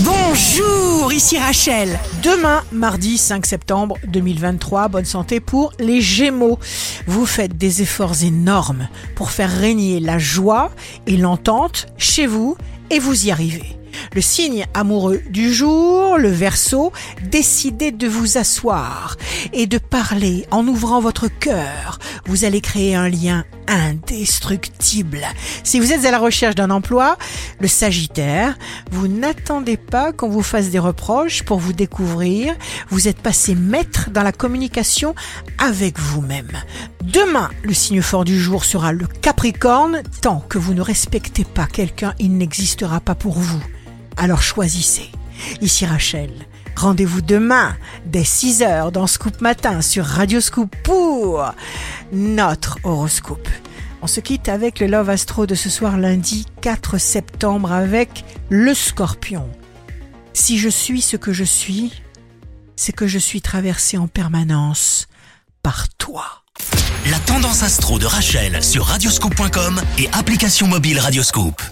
Bonjour, ici Rachel. Demain, mardi 5 septembre 2023, bonne santé pour les Gémeaux. Vous faites des efforts énormes pour faire régner la joie et l'entente chez vous et vous y arrivez. Le signe amoureux du jour, le verso, décidez de vous asseoir et de parler en ouvrant votre cœur. Vous allez créer un lien indestructible. Si vous êtes à la recherche d'un emploi, le Sagittaire, vous n'attendez pas qu'on vous fasse des reproches pour vous découvrir. Vous êtes passé maître dans la communication avec vous-même. Demain, le signe fort du jour sera le Capricorne. Tant que vous ne respectez pas quelqu'un, il n'existera pas pour vous. Alors choisissez. Ici Rachel. Rendez-vous demain dès 6h dans Scoop Matin sur Radio Scoop pour notre horoscope. On se quitte avec le Love Astro de ce soir lundi 4 septembre avec le Scorpion. Si je suis ce que je suis, c'est que je suis traversé en permanence par toi. La tendance astro de Rachel sur radioscope.com et application mobile Radioscope.